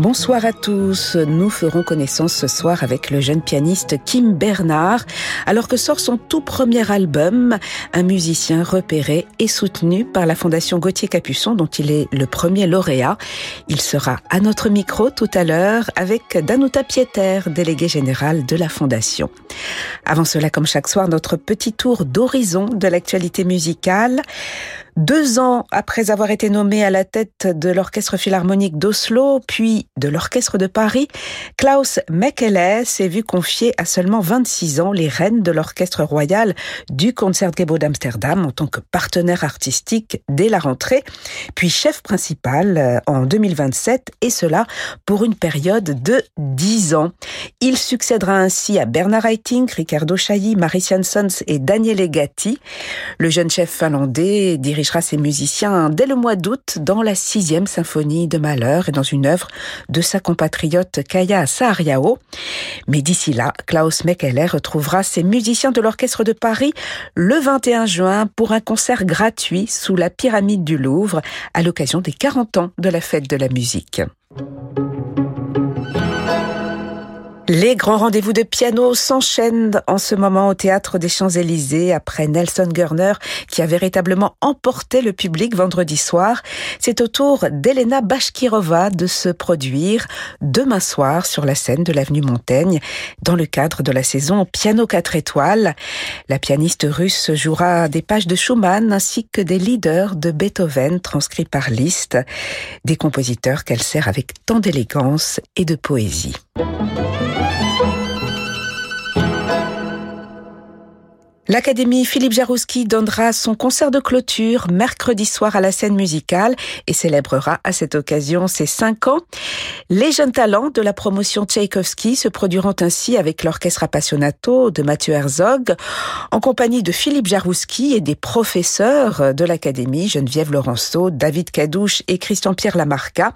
Bonsoir à tous. Nous ferons connaissance ce soir avec le jeune pianiste Kim Bernard, alors que sort son tout premier album, un musicien repéré et soutenu par la Fondation Gauthier Capuçon, dont il est le premier lauréat. Il sera à notre micro tout à l'heure avec Danuta Pieter, délégué général de la Fondation. Avant cela, comme chaque soir, notre petit tour d'horizon de l'actualité musicale. Deux ans après avoir été nommé à la tête de l'Orchestre Philharmonique d'Oslo, puis de l'Orchestre de Paris, Klaus Mekele s'est vu confier à seulement 26 ans les rênes de l'Orchestre Royal du Concertgebouw d'Amsterdam en tant que partenaire artistique dès la rentrée, puis chef principal euh, en 2027, et cela pour une période de 10 ans. Il succédera ainsi à Bernard Haitink, Ricardo Chailly, Marie Jansons et Daniele Gatti. Le jeune chef finlandais dirige ses musiciens dès le mois d'août dans la sixième symphonie de Malheur et dans une œuvre de sa compatriote Kaya Saariao. Mais d'ici là, Klaus Mekele retrouvera ses musiciens de l'Orchestre de Paris le 21 juin pour un concert gratuit sous la pyramide du Louvre à l'occasion des 40 ans de la fête de la musique. Les grands rendez-vous de piano s'enchaînent en ce moment au théâtre des Champs-Élysées après Nelson Gurner qui a véritablement emporté le public vendredi soir. C'est au tour d'Elena Bashkirova de se produire demain soir sur la scène de l'avenue Montaigne dans le cadre de la saison Piano 4 étoiles. La pianiste russe jouera des pages de Schumann ainsi que des leaders de Beethoven transcrits par Liszt, des compositeurs qu'elle sert avec tant d'élégance et de poésie. L'Académie Philippe Jarouski donnera son concert de clôture mercredi soir à la scène musicale et célébrera à cette occasion ses cinq ans. Les jeunes talents de la promotion Tchaïkovski se produiront ainsi avec l'orchestre Appassionato de Mathieu Herzog en compagnie de Philippe Jarouski et des professeurs de l'Académie, Geneviève Laurenceau, David Cadouche et Christian-Pierre Lamarca.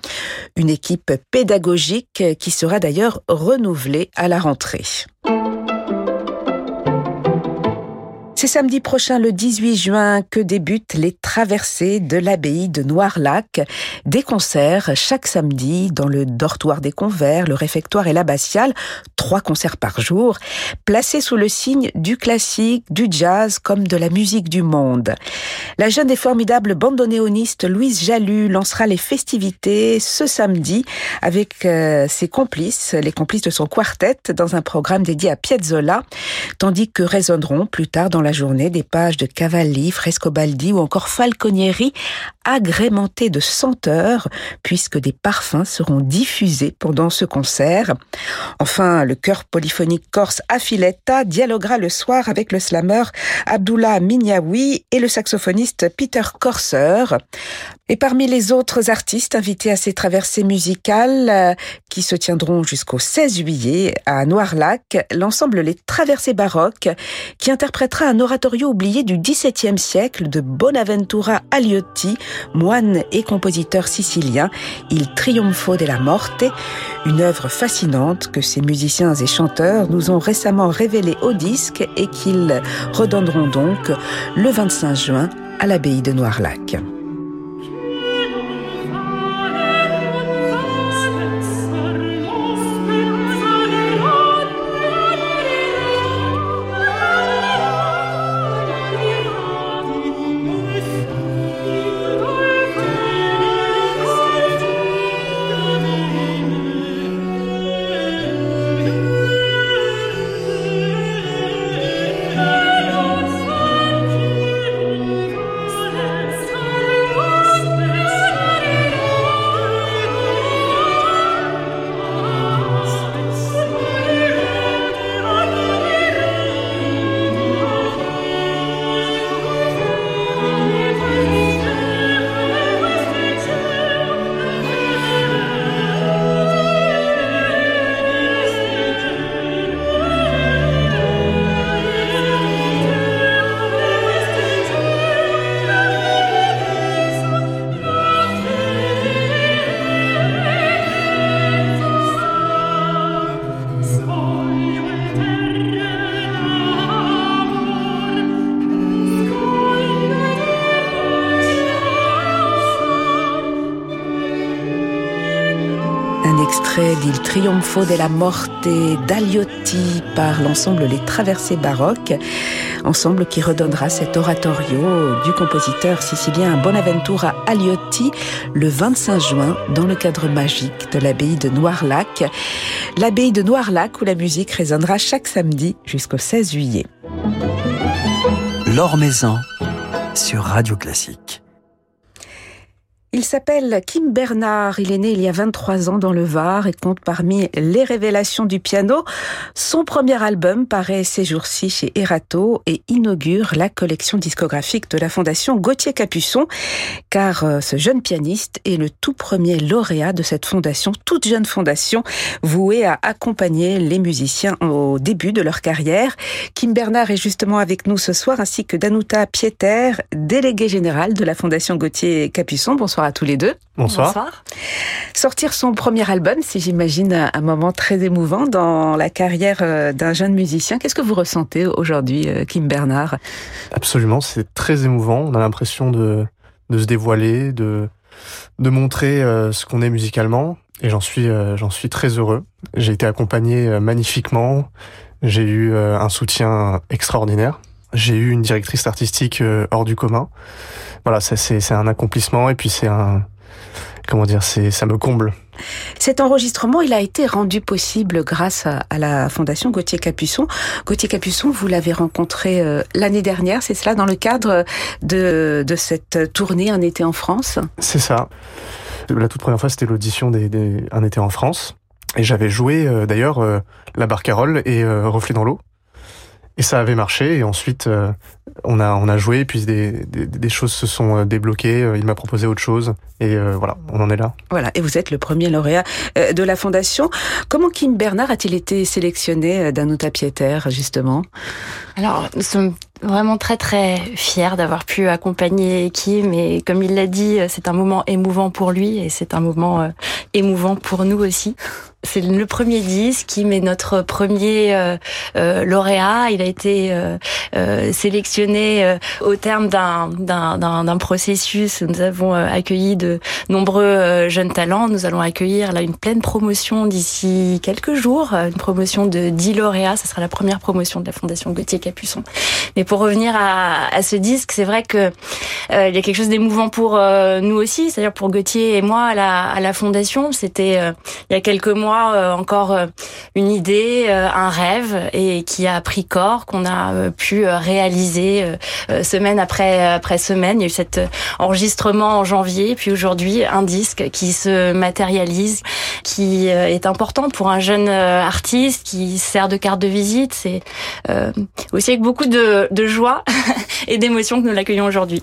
Une équipe pédagogique qui sera d'ailleurs renouvelée à la rentrée. C'est samedi prochain, le 18 juin, que débutent les traversées de l'abbaye de Noirlac. Des concerts chaque samedi dans le dortoir des convers, le réfectoire et l'abbatiale. Trois concerts par jour, placés sous le signe du classique, du jazz comme de la musique du monde. La jeune et formidable bandonéoniste Louise Jalut lancera les festivités ce samedi avec euh, ses complices, les complices de son quartet, dans un programme dédié à Piazzolla, tandis que résonneront plus tard dans la journée des pages de Cavalli, Frescobaldi ou encore Falconieri agrémentées de senteurs puisque des parfums seront diffusés pendant ce concert. Enfin, le chœur polyphonique corse Affiletta dialoguera le soir avec le slammer Abdullah Minyawi et le saxophoniste Peter Corser. Et parmi les autres artistes invités à ces traversées musicales euh, qui se tiendront jusqu'au 16 juillet à Noirlac, l'ensemble Les Traversées baroques qui interprétera un oratorio oublié du XVIIe siècle de Bonaventura Aliotti, moine et compositeur sicilien, Il Triunfo della Morte, une œuvre fascinante que ces musiciens et chanteurs nous ont récemment révélée au disque et qu'ils redonneront donc le 25 juin à l'abbaye de Noirlac. Triunfo della Morte d'Aliotti par l'ensemble Les Traversées baroques, ensemble qui redonnera cet oratorio du compositeur sicilien Bonaventura Aliotti le 25 juin dans le cadre magique de l'abbaye de Noirlac. L'abbaye de Noirlac où la musique résonnera chaque samedi jusqu'au 16 juillet. L'Or sur Radio Classique. Il s'appelle Kim Bernard. Il est né il y a 23 ans dans le Var et compte parmi les révélations du piano. Son premier album paraît ces jours-ci chez Erato et inaugure la collection discographique de la fondation Gauthier Capuçon, car euh, ce jeune pianiste est le tout premier lauréat de cette fondation, toute jeune fondation vouée à accompagner les musiciens au début de leur carrière. Kim Bernard est justement avec nous ce soir, ainsi que Danuta Pieter, déléguée générale de la fondation Gauthier Capuçon. Bonsoir à tous les deux. Bonsoir. Sortir son premier album, si j'imagine un moment très émouvant dans la carrière euh, d'un jeune musicien. Qu'est-ce que vous ressentez aujourd'hui, euh, Kim Bernard? Absolument, c'est très émouvant. On a l'impression de, de se dévoiler, de, de montrer euh, ce qu'on est musicalement. Et j'en suis, j'en suis très heureux. J'ai été accompagné magnifiquement. J'ai eu un soutien extraordinaire. J'ai eu une directrice artistique hors du commun voilà, c'est un accomplissement et puis c'est un comment dire, c'est ça me comble. Cet enregistrement, il a été rendu possible grâce à, la Fondation Gauthier Capuçon. Gauthier Capuçon, vous l'avez rencontré euh, l'année dernière, c'est cela, dans le cadre de, de cette tournée Un été en France? C'est ça. La toute première fois, c'était l'audition des, des, Un été en France. Et j'avais joué euh, d'ailleurs euh, La Barcarolle et Reflet dans l'eau. Et ça avait marché. Et ensuite, on a on a joué. Puis des, des, des choses se sont euh, débloquées. Euh, il m'a proposé autre chose. Et voilà, on en est là. Voilà. Et vous êtes le premier lauréat de la fondation. Comment Kim Bernard a-t-il été sélectionné Danuta Pieter justement? Alors, nous sommes vraiment très très fiers d'avoir pu accompagner Kim et comme il l'a dit, c'est un moment émouvant pour lui et c'est un moment émouvant pour nous aussi. C'est le premier disque, Kim est notre premier euh, euh, lauréat. Il a été euh, sélectionné au terme d'un, d'un, d'un, processus. Nous avons accueilli de nombreux jeunes talents. Nous allons accueillir là une pleine promotion d'ici quelques jours, une promotion de 10 lauréats. Ce sera la première promotion de la Fondation Gauthier Capuçon. Mais pour revenir à, à ce disque, c'est vrai que il y a quelque chose d'émouvant pour nous aussi, c'est-à-dire pour Gauthier et moi à la, à la Fondation. C'était il y a quelques mois euh, encore euh, une idée, euh, un rêve et qui a pris corps, qu'on a pu réaliser semaine après après semaine. Il y a eu cet enregistrement en janvier, puis aujourd'hui un disque qui se matérialise, qui est important pour un jeune artiste qui sert de carte de visite. C'est aussi avec beaucoup de, de joie et d'émotion que nous l'accueillons aujourd'hui.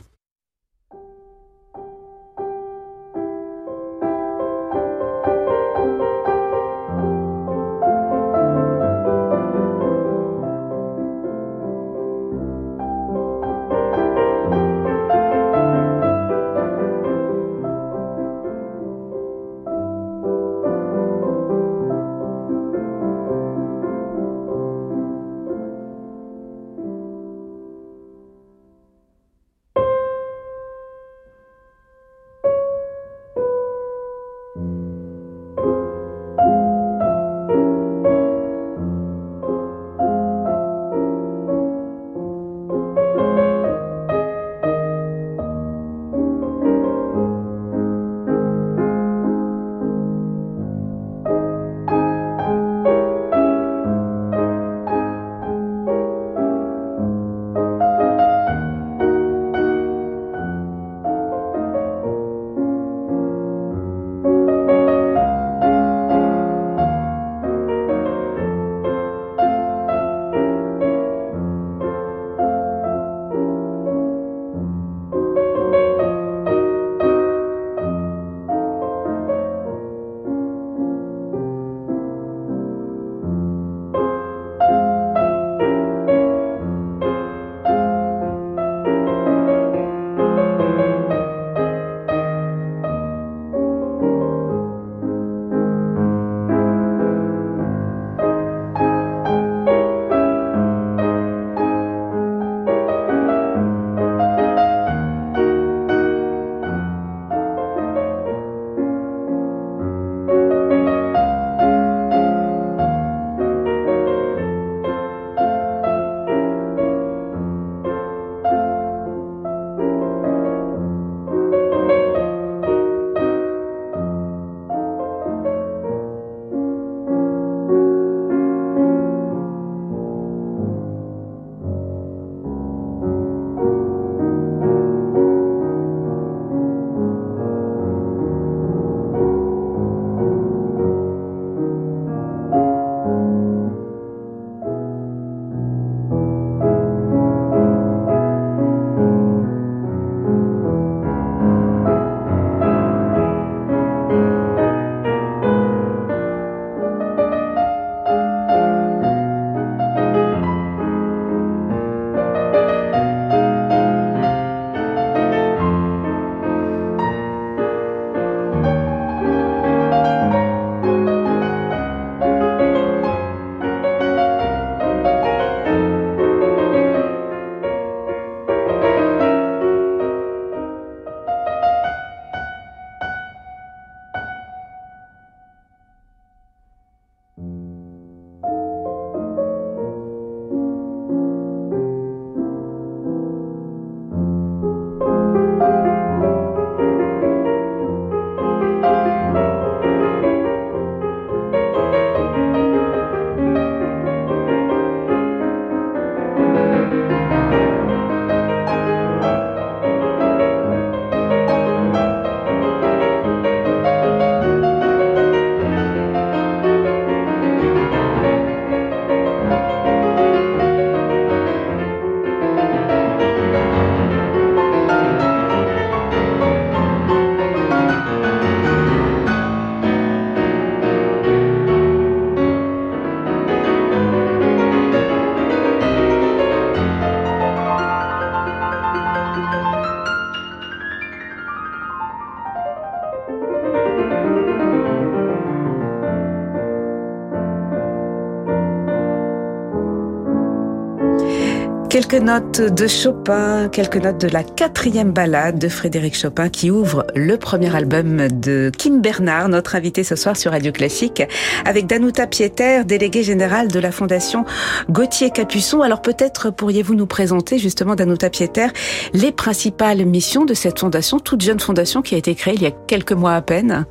Notes de Chopin, quelques notes de la quatrième ballade de Frédéric Chopin qui ouvre le premier album de Kim Bernard, notre invité ce soir sur Radio Classique, avec Danuta Pieter, déléguée générale de la Fondation Gauthier Capuçon. Alors peut-être pourriez-vous nous présenter justement, Danuta Pieter, les principales missions de cette fondation, toute jeune fondation qui a été créée il y a quelques mois à peine?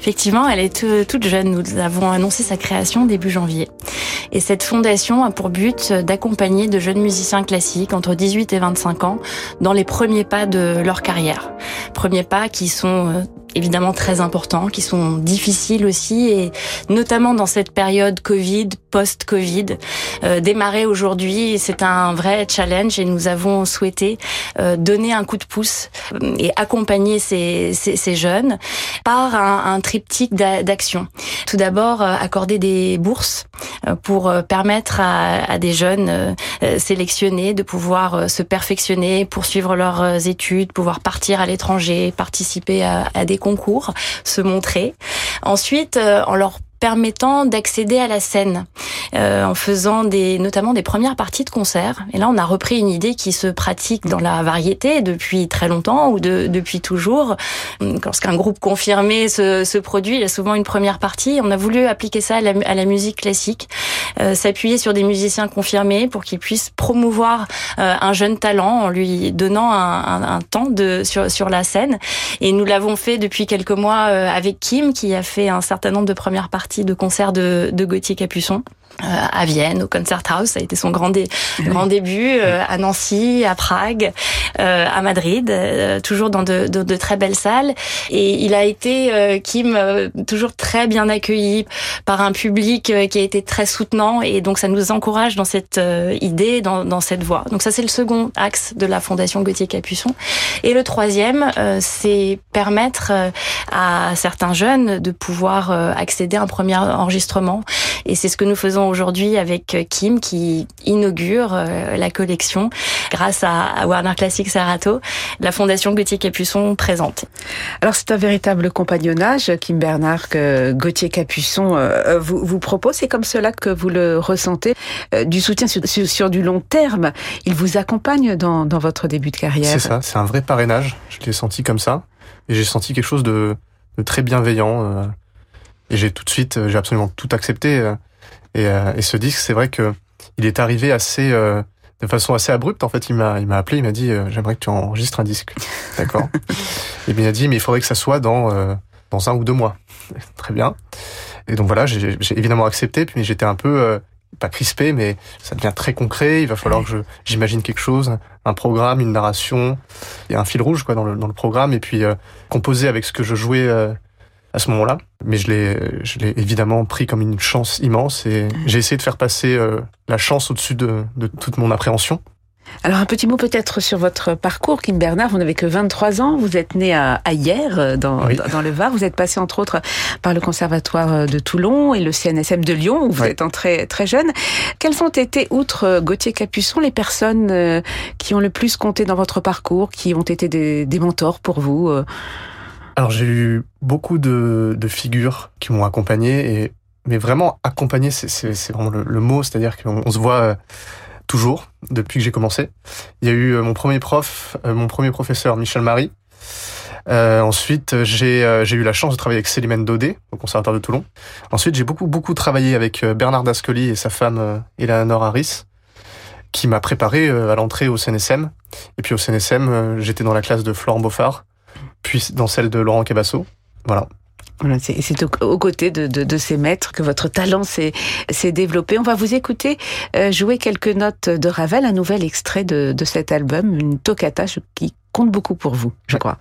Effectivement, elle est toute jeune. Nous avons annoncé sa création début janvier. Et cette fondation a pour but d'accompagner de jeunes musiciens classiques entre 18 et 25 ans dans les premiers pas de leur carrière. Premiers pas qui sont euh, évidemment très importants, qui sont difficiles aussi, et notamment dans cette période Covid, post-Covid. Euh, démarrer aujourd'hui, c'est un vrai challenge et nous avons souhaité euh, donner un coup de pouce euh, et accompagner ces, ces, ces jeunes par un, un triptyque d'actions. Tout d'abord, accorder des bourses pour permettre à, à des jeunes sélectionnés de pouvoir se perfectionner, poursuivre leurs études, pouvoir partir à l'étranger, participer à, à des concours, se montrer. Ensuite, en leur permettant d'accéder à la scène euh, en faisant des notamment des premières parties de concert. Et là, on a repris une idée qui se pratique dans la variété depuis très longtemps ou de, depuis toujours. Lorsqu'un groupe confirmé se, se, produit, il y a souvent une première partie. On a voulu appliquer ça à la, à la musique classique, euh, s'appuyer sur des musiciens confirmés pour qu'ils puissent promouvoir euh, un jeune talent en lui donnant un, un, un, temps de sur sur la scène. Et nous l'avons fait depuis quelques mois euh, avec Kim, qui a fait un certain nombre de premières parties de concert de, de Gauthier Capuçon. Euh, à Vienne, au Concerthaus, ça a été son grand, grand début, euh, à Nancy, à Prague, euh, à Madrid, toujours dans de, de, de, très belles salles. Et il a été, Kim, toujours très bien accueilli par un public qui a été très soutenant. Et donc ça nous encourage dans cette idée, dans, dans cette voie. Donc ça c'est le second axe de la Fondation Gauthier Capuçon. Et le troisième, c'est permettre à certains jeunes de pouvoir accéder à un premier enregistrement. Et c'est ce que nous faisons aujourd'hui avec euh, Kim qui inaugure euh, la collection grâce à Warner Classic Sarato, la fondation Gauthier Capuçon présente. Alors c'est un véritable compagnonnage, Kim Bernard, que Gauthier Capuçon euh, vous, vous propose. C'est comme cela que vous le ressentez, du soutien sur, sur, du long terme. Il vous accompagne dans, dans votre début de carrière. C'est ça, c'est un vrai parrainage. Je l'ai senti comme ça. Et j'ai senti quelque chose de, de très bienveillant. et j'ai tout de suite, j'ai absolument tout accepté. Et, euh, et ce disque, c'est vrai que il est arrivé assez euh, de façon assez abrupte. En fait, il m'a il m'a appelé, il m'a dit euh, j'aimerais que tu enregistres un disque, d'accord. et bien il a dit mais il faudrait que ça soit dans dans un ou deux mois. Très bien. Et donc voilà, j'ai évidemment accepté, puis j'étais un peu pas crispé, mais ça devient très concret. Il va falloir que j'imagine quelque chose, un programme, une narration, et un fil rouge quoi dans le dans le programme, et puis composer avec ce que je jouais à ce moment-là. Mais je l'ai, je l'ai évidemment pris comme une chance immense et j'ai essayé de faire passer euh, la chance au-dessus de, de toute mon appréhension. Alors un petit mot peut-être sur votre parcours, Kim Bernard. Vous n'avez que 23 ans. Vous êtes né à, à Hier, euh, dans, oui. dans, le Var. Vous êtes passé entre autres par le Conservatoire euh, de Toulon et le CNSM de Lyon, où vous oui. êtes entré très jeune. Quelles ont été, outre Gauthier Capuçon, les personnes qui ont le plus compté dans votre parcours, qui ont été des, des mentors pour vous alors j'ai eu beaucoup de, de figures qui m'ont accompagné et mais vraiment accompagné c'est vraiment le, mot c'est-à-dire qu'on se voit euh, toujours depuis que j'ai commencé. Il y a eu euh, mon premier prof, euh, mon premier professeur Michel Marie. Ensuite, j'ai euh, eu la chance de travailler avec Célimène Daudet au Conservatoire de Toulon. Ensuite, j'ai beaucoup beaucoup travaillé avec Bernard Dascoli et sa femme Eleanor Harris, qui m'a préparé à l'entrée au CNSM. Et puis au CNSM, j'étais dans la classe de Florent Beaufard puis dans celle de Laurent Cabasso. Voilà. Voilà, c'est aux au côtés de, de, de, ces maîtres que votre talent s'est développé. On va vous écouter euh, jouer quelques notes de Ravel, un nouvel extrait de, de cet album, une toccata qui compte beaucoup pour vous, je crois.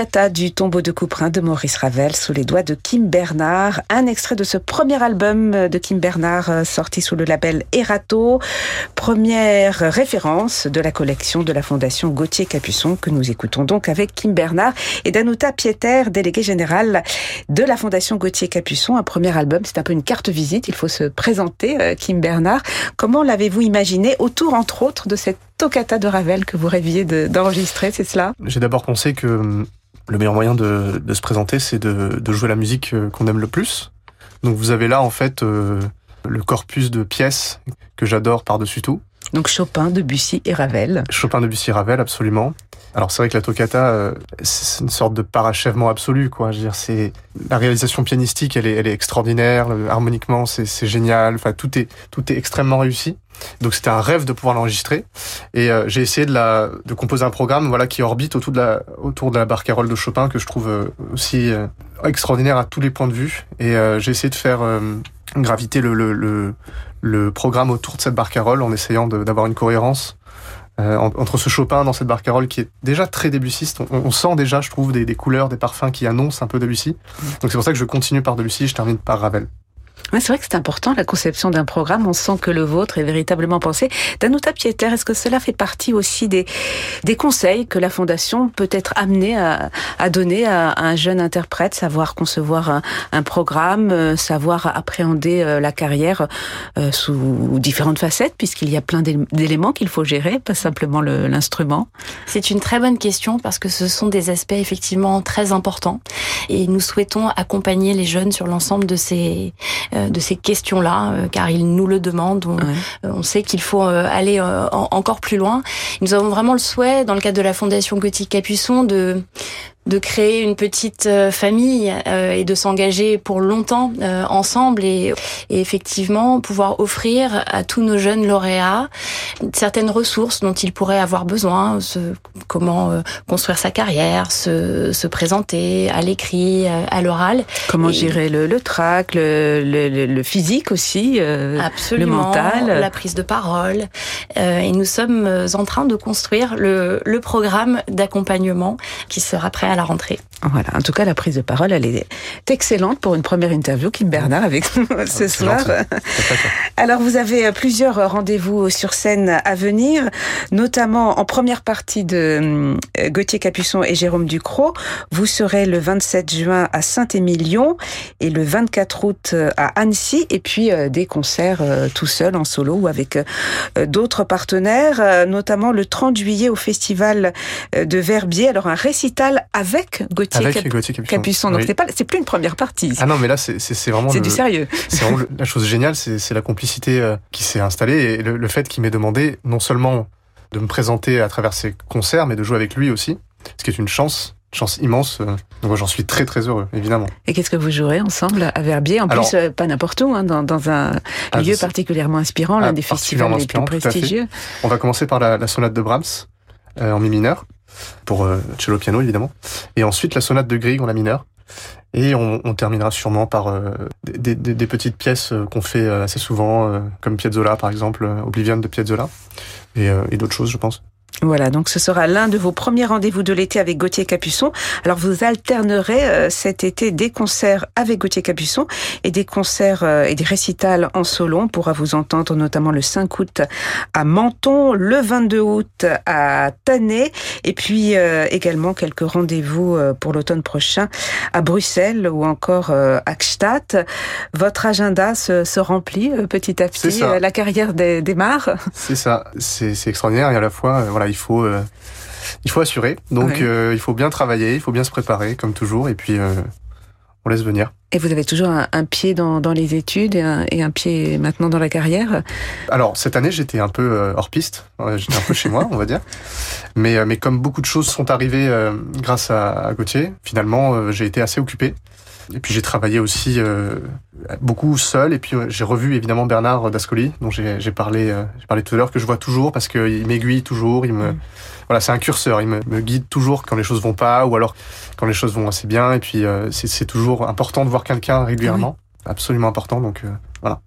Toccata du tombeau de Couperin de Maurice Ravel sous les doigts de Kim Bernard. Un extrait de ce premier album de Kim Bernard euh, sorti sous le label Erato. Première référence de la collection de la Fondation Gauthier Capuçon que nous écoutons donc avec Kim Bernard et Danuta Pieter, déléguée générale de la Fondation Gauthier Capuçon. Un premier album, c'est un peu une carte visite. Il faut se présenter, euh, Kim Bernard. Comment l'avez-vous imaginé autour, entre autres, de cette toccata de Ravel que vous rêviez d'enregistrer, c'est cela? J'ai d'abord pensé que hum, le meilleur moyen de, se présenter, c'est de, jouer la musique euh, qu'on aime le plus. Donc vous avez là en fait euh, le corpus de pièces que j'adore par-dessus tout. Donc Chopin, Debussy et Ravel. Chopin, Debussy, Ravel, absolument. Alors c'est vrai que la toccata, euh, c'est une sorte de parachèvement absolu, quoi. Je veux dire, c'est la réalisation pianistique, elle est, elle est extraordinaire. Harmoniquement, c'est génial. Enfin, tout est tout est extrêmement réussi. Donc c'était un rêve de pouvoir l'enregistrer. Et euh, j'ai essayé de la de composer un programme, voilà, qui orbite autour de la autour de la barcarolle de Chopin que je trouve euh, aussi extraordinaire à tous les points de vue. Et j'ai essayé de faire graviter le, le, le, le programme autour de cette barcarolle en essayant d'avoir une cohérence euh, entre ce Chopin dans cette barcarolle qui est déjà très débussiste. On, sent déjà, je trouve, des, des, couleurs, des parfums qui annoncent un peu Debussy. Donc c'est pour ça que je continue par Debussy je termine par Ravel c'est vrai que c'est important la conception d'un programme. On sent que le vôtre est véritablement pensé. Danuta Pieter, est-ce que cela fait partie aussi des, des conseils que la Fondation peut être amenée à, à donner à, un jeune interprète, savoir concevoir un, programme, euh, savoir appréhender euh, la carrière euh, sous différentes facettes, puisqu'il y a plein d'éléments qu'il faut gérer, pas simplement l'instrument? C'est une très bonne question parce que ce sont des aspects effectivement très importants et nous souhaitons accompagner les jeunes sur l'ensemble de ces de ces questions-là, euh, car ils nous le demandent. On, euh, sait qu'il faut aller encore plus loin. Nous avons vraiment le souhait, dans le cadre de la Fondation Gothique Capuçon, de de créer une petite euh, famille euh, et de s'engager pour longtemps euh, ensemble et, effectivement pouvoir offrir à tous nos jeunes lauréats certaines ressources dont ils pourraient avoir besoin, comment construire sa carrière, se, se présenter à l'écrit, à l'oral. Comment gérer le, le trac, le, le, le, physique aussi, Absolument, le mental. La prise de parole. et nous sommes en train de construire le, le programme d'accompagnement qui sera prêt à la rentrée. Voilà. En tout cas, la prise de parole, elle est excellente pour une première interview. Kim Bernard avec nous ah, ce soir. Alors, vous avez euh, plusieurs rendez-vous sur scène à venir, notamment en première partie de euh, Gauthier Capuçon et Jérôme Ducrot. Vous serez le 27 juin à Saint-Émilion et le 24 août euh, à Annecy, et puis des concerts tout seul en solo ou avec d'autres partenaires, notamment le 30 juillet au festival de Verbier. Alors, un récital avec Gauthier, Capuçon. Donc, c'est pas, c'est plus une première partie. Ah non, mais là, c'est vraiment. C'est du sérieux. C'est vraiment la chose géniale, c'est la complicité euh, qui s'est installée et le, fait qu'il m'ait demandé non seulement de me présenter à travers ses concerts, mais de jouer avec lui aussi, ce qui est une chance chance immense. Euh, donc j'en suis très très heureux, évidemment. Et qu'est-ce que vous jouerez ensemble à Verbier? En plus, euh, pas n'importe où, hein, dans, dans, un ah, lieu particulièrement inspirant, l'un ah, des festivals les plus prestigieux. On va commencer par la, la sonate de Brahms en mi mineur pour euh, cello piano évidemment, et ensuite la sonate de Grieg en la mineur. Et on, on terminera sûrement par euh, des, des, des, petites pièces euh, qu'on fait assez souvent, comme Piazzolla par exemple, Oblivion de Piazzolla, et, et d'autres choses je pense. Voilà, donc ce sera l'un de vos premiers rendez-vous de l'été avec Gauthier Capuçon. Alors vous alternerez euh, cet été des concerts avec Gauthier Capuçon et des concerts euh, et des récitals en solo. On pourra vous entendre notamment le 5 août à Menton, le 22 août à Tanet et puis euh, également quelques rendez-vous pour l'automne prochain à Bruxelles ou encore à Gstaad. Votre agenda se, remplit petit à petit, la carrière démarre. C'est ça, c'est extraordinaire et à la fois voilà il faut euh, il faut assurer. Donc euh, il faut bien travailler, il faut bien se préparer comme toujours et puis euh, on laisse venir. Et vous avez toujours un, pied dans, les études et un, pied maintenant dans la carrière? Alors, cette année, j'étais un peu hors piste. J'étais un peu chez moi, on va dire. Mais, mais comme beaucoup de choses sont arrivées grâce à, à Gauthier, finalement, j'ai été assez occupé. Et puis j'ai travaillé aussi beaucoup seul. Et puis j'ai revu évidemment Bernard Dascoli, dont j'ai parlé, j'ai parlé tout à l'heure, que je vois toujours parce qu'il m'aiguille toujours. Il me, mm. voilà, c'est un curseur. Il me, me, guide toujours quand les choses vont pas, ou alors quand les choses vont assez bien. Et puis c'est toujours important de voir quelqu'un régulièrement, absolument important. Donc voilà.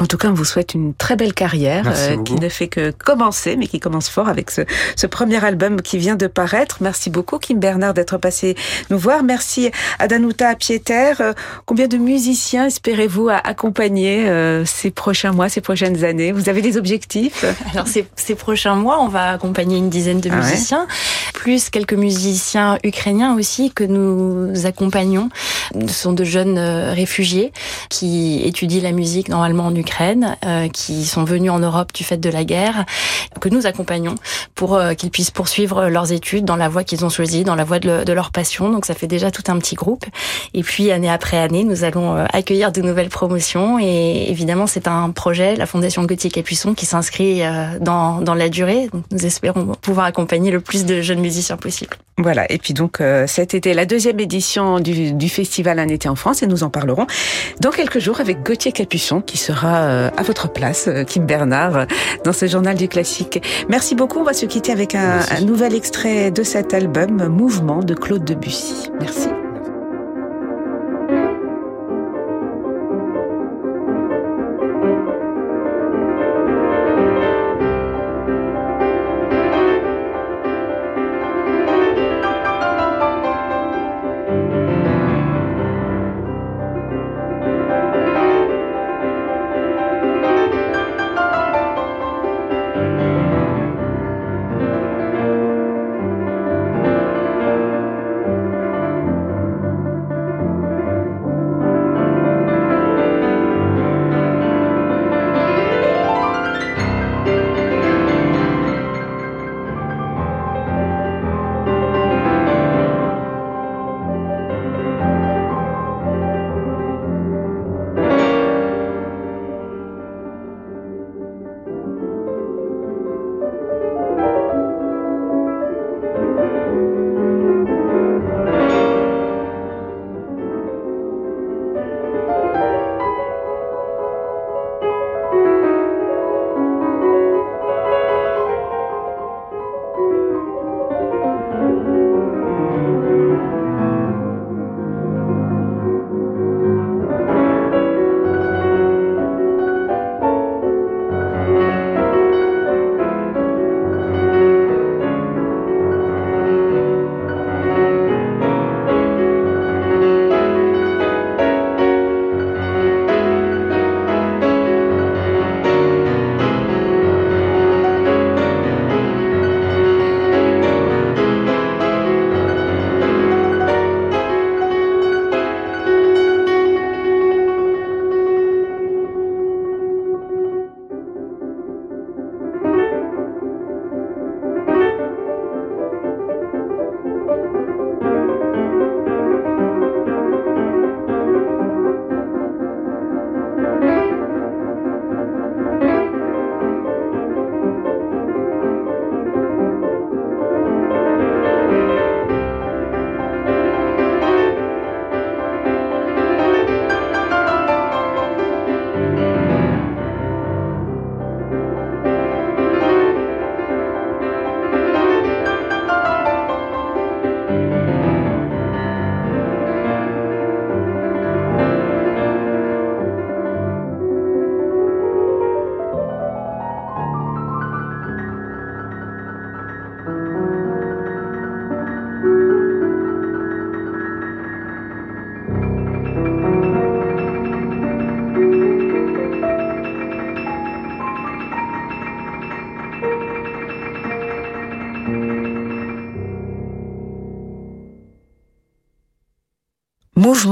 En tout cas, on vous souhaite une très belle carrière euh, qui ne fait que commencer, mais qui commence fort avec ce, ce premier album qui vient de paraître. Merci beaucoup, Kim Bernard, d'être passé nous voir. Merci à Danuta Pieter. Euh, Combien de musiciens espérez-vous à accompagner euh, ces prochains mois, ces prochaines années? Vous avez des objectifs? Alors ces, ces prochains mois, on va accompagner une dizaine de Ah ouais. musiciens, plus quelques musiciens ukrainiens aussi que nous accompagnons. Ce sont de jeunes réfugiés qui étudient la musique normalement en Ukraine, euh, qui sont venus en Europe du fait de la guerre, que nous accompagnons pour euh, qu'ils puissent poursuivre leurs études dans la voie qu'ils ont choisie, dans la voie de, le- de leur passion. Donc ça fait déjà tout un petit groupe. Et puis année après année, nous allons euh, accueillir de nouvelles promotions. Et évidemment, c'est un projet, la Fondation Gauthier Capuçon, qui s'inscrit dans, dans la durée. Donc, nous espérons pouvoir accompagner le plus de jeunes musiciens possible. Voilà, et puis donc euh, cet été, la deuxième édition du, du festival Un été en France, et nous en parlerons dans quelques jours avec Gauthier Capuçon qui sera euh, à votre place, euh, Kim Bernard, euh, dans ce journal du classique. Merci beaucoup, on va se quitter avec un, un nouvel extrait de cet album, Mouvement de Claude Debussy. Merci.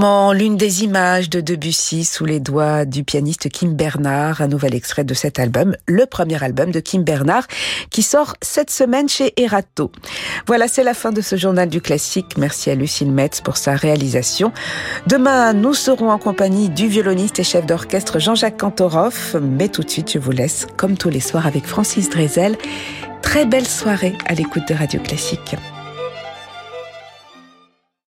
L'une des images de Debussy sous les doigts du pianiste Kim Bernard, un nouvel extrait de cet album, le premier album de Kim Bernard, qui sort cette semaine chez Erato. Voilà, c'est la fin de ce journal du classique. Merci à Lucille Metz pour sa réalisation. Demain, nous serons en compagnie du violoniste et chef d'orchestre Jean-Jacques Cantoroff, mais tout de suite, je vous laisse, comme tous les soirs, avec Francis Drezel. Très belle soirée à l'écoute de Radio Classique.